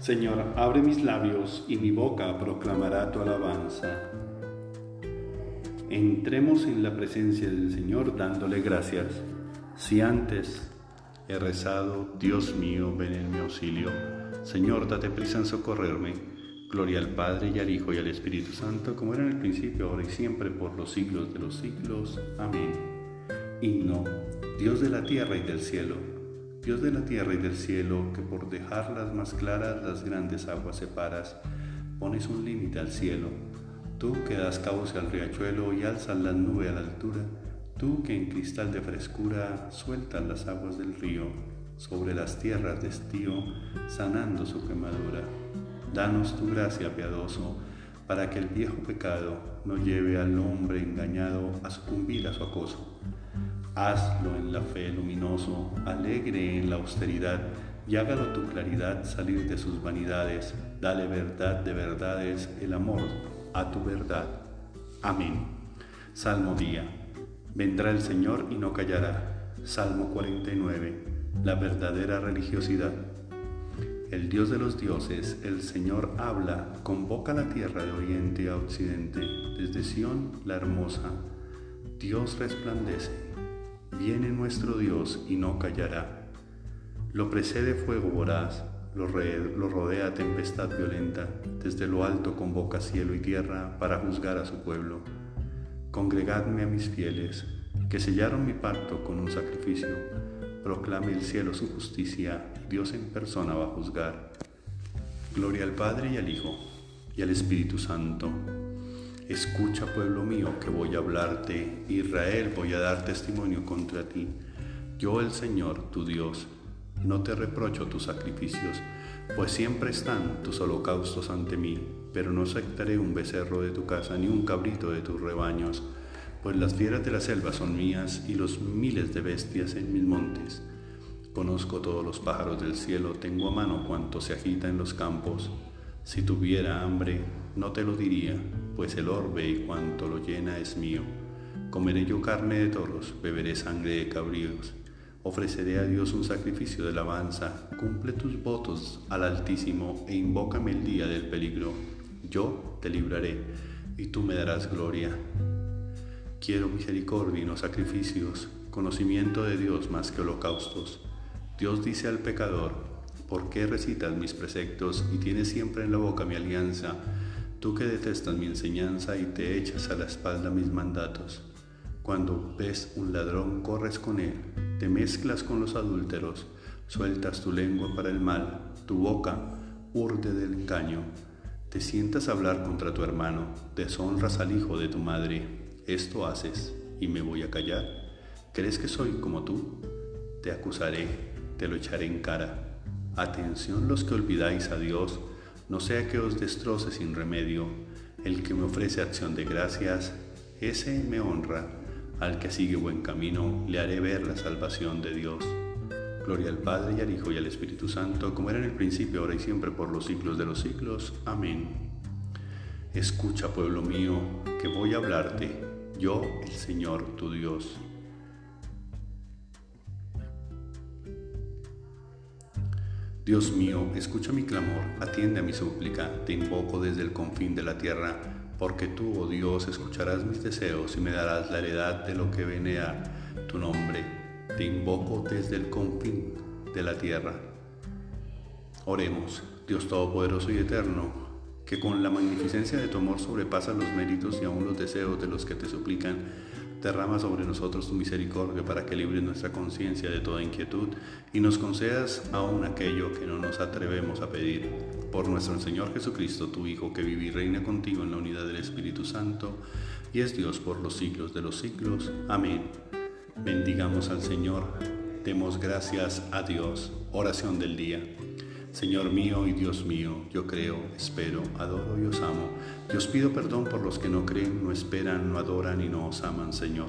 Señor, abre mis labios y mi boca proclamará tu alabanza. Entremos en la presencia del Señor dándole gracias. Si antes he rezado, Dios mío, ven en mi auxilio. Señor, date prisa en socorrerme. Gloria al Padre y al Hijo y al Espíritu Santo, como era en el principio, ahora y siempre, por los siglos de los siglos. Amén. Himno, Dios de la tierra y del cielo Dios de la tierra y del cielo, que por dejarlas más claras las grandes aguas separas, pones un límite al cielo. Tú que das cauce al riachuelo y alzas las nubes a la altura, tú que en cristal de frescura sueltas las aguas del río sobre las tierras de estío, sanando su quemadura. Danos tu gracia, piadoso, para que el viejo pecado no lleve al hombre engañado a sucumbir a su acoso Hazlo en la fe luminoso, alegre en la austeridad, y hágalo tu claridad salir de sus vanidades. Dale verdad de verdades, el amor a tu verdad. Amén. Salmo día. Vendrá el Señor y no callará. Salmo 49. La verdadera religiosidad. El Dios de los dioses, el Señor habla, convoca la tierra de oriente a occidente, desde Sión la hermosa. Dios resplandece Viene nuestro Dios y no callará. Lo precede fuego voraz, lo, rodea tempestad violenta, desde lo alto convoca cielo y tierra para juzgar a su pueblo. Congregadme a mis fieles, que sellaron mi pacto con un sacrificio. Proclame el cielo su justicia, Dios en persona va a juzgar. Gloria al Padre y al Hijo y al Espíritu Santo Escucha, pueblo mío, que voy a hablarte. Israel, voy a dar testimonio contra ti. Yo, el Señor, tu Dios, no te reprocho tus sacrificios, pues siempre están tus holocaustos ante mí, pero no aceptaré un becerro de tu casa ni un cabrito de tus rebaños, pues las fieras de la selva son mías y los miles de bestias en mis montes. Conozco todos los pájaros del cielo, tengo a mano cuanto se agita en los campos. Si tuviera hambre, no te lo diría, pues el orbe y cuanto lo llena es mío. Comeré yo carne de toros, beberé sangre de cabríos. Ofreceré a Dios un sacrificio de alabanza. Cumple tus votos al Altísimo e invócame el día del peligro. Yo te libraré y tú me darás gloria. Quiero misericordia y no sacrificios, conocimiento de Dios más que holocaustos. Dios dice al pecador, ¿por qué recitas mis preceptos y tienes siempre en la boca mi alianza? Tú que detestas mi enseñanza y te echas a la espalda mis mandatos. Cuando ves un ladrón, corres con él, te mezclas con los adúlteros, sueltas tu lengua para el mal, tu boca urde del engaño. Te sientas a hablar contra tu hermano, deshonras al hijo de tu madre. Esto haces y me voy a callar. ¿Crees que soy como tú? Te acusaré, te lo echaré en cara. Atención los que olvidáis a Dios, no sea que os destroce sin remedio. El que me ofrece acción de gracias, ese me honra. Al que sigue buen camino, le haré ver la salvación de Dios. Gloria al Padre y al Hijo y al Espíritu Santo, como era en el principio, ahora y siempre, por los siglos de los siglos. Amén. Escucha, pueblo mío, que voy a hablarte, yo, el Señor, tu Dios. Dios mío, escucha mi clamor, atiende a mi súplica, te invoco desde el confín de la tierra, porque tú, oh Dios, escucharás mis deseos y me darás la heredad de lo que viene a tu nombre. Te invoco desde el confín de la tierra. Oremos, Dios Todopoderoso y Eterno, que con la magnificencia de tu amor sobrepasas los méritos y aún los deseos de los que te suplican Derrama sobre nosotros tu misericordia para que libres nuestra conciencia de toda inquietud y nos concedas aún aquello que no nos atrevemos a pedir. Por nuestro Señor Jesucristo, tu Hijo, que vive y reina contigo en la unidad del Espíritu Santo, y es Dios por los siglos de los siglos. Amén. Bendigamos al Señor, demos gracias a Dios. Oración del día. Señor mío y Dios mío, yo creo, espero, adoro y os amo. Y os pido perdón por los que no creen, no esperan, no adoran y no os aman, Señor.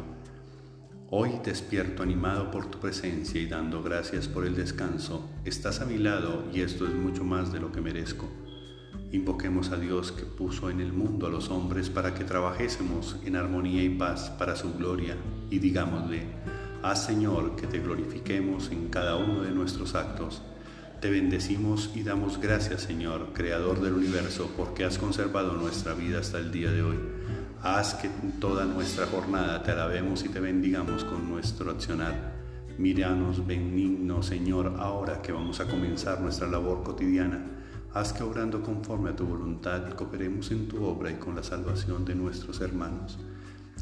Hoy despierto animado por tu presencia y dando gracias por el descanso. Estás a mi lado y esto es mucho más de lo que merezco. Invoquemos a Dios que puso en el mundo a los hombres para que trabajésemos en armonía y paz para su gloria y digámosle, haz Señor que te glorifiquemos en cada uno de nuestros actos. Te bendecimos y damos gracias Señor, Creador del universo, porque has conservado nuestra vida hasta el día de hoy. Haz que toda nuestra jornada te alabemos y te bendigamos con nuestro accionar. Míranos benigno Señor ahora que vamos a comenzar nuestra labor cotidiana Haz que obrando conforme a tu voluntad cooperemos en tu obra y con la salvación de nuestros hermanos.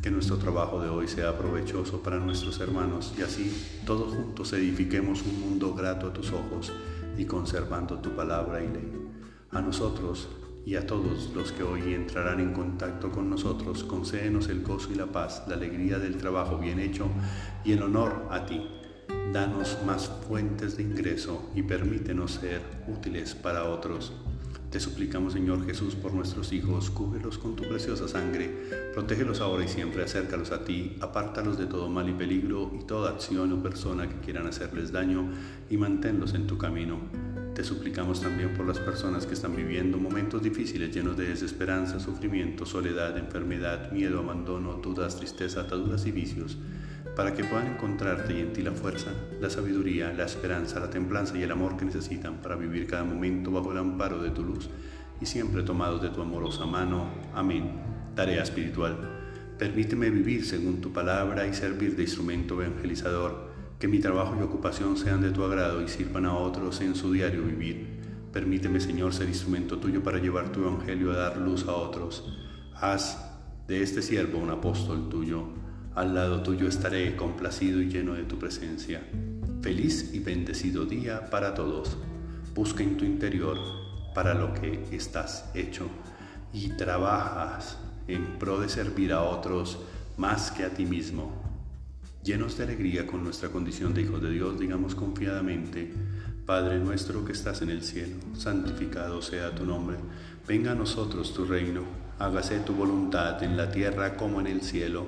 Que nuestro trabajo de hoy sea provechoso para nuestros hermanos y así todos juntos edifiquemos un mundo grato a tus ojos y conservando tu palabra y ley. A nosotros y a todos los que hoy entrarán en contacto con nosotros, concédenos el gozo y la paz, la alegría del trabajo bien hecho y el honor a ti danos más fuentes de ingreso y permítenos ser útiles para otros. Te suplicamos, Señor Jesús, por nuestros hijos, cúbrelos con tu preciosa sangre, protégelos ahora y siempre, acércalos a ti, apártalos de todo mal y peligro y toda acción o persona que quieran hacerles daño y manténlos en tu camino. Te suplicamos también por las personas que están viviendo momentos difíciles llenos de desesperanza, sufrimiento, soledad, enfermedad, miedo, abandono, dudas, tristeza, ataduras y vicios para que puedan encontrarte y en ti la fuerza, la sabiduría, la esperanza, la templanza y el amor que necesitan para vivir cada momento bajo el amparo de tu luz y siempre tomados de tu amorosa mano. Amén. Tarea espiritual. Permíteme vivir según tu palabra y servir de instrumento evangelizador, que mi trabajo y ocupación sean de tu agrado y sirvan a otros en su diario vivir. Permíteme, Señor, ser instrumento tuyo para llevar tu evangelio a dar luz a otros. Haz de este siervo un apóstol tuyo al lado tuyo estaré complacido y lleno de tu presencia. Feliz y bendecido día para todos. Busca en tu interior para lo que estás hecho y trabajas en pro de servir a otros más que a ti mismo. Llenos de alegría con nuestra condición de hijos de Dios, digamos confiadamente, Padre nuestro que estás en el cielo, santificado sea tu nombre, venga a nosotros tu reino, hágase tu voluntad en la tierra como en el cielo.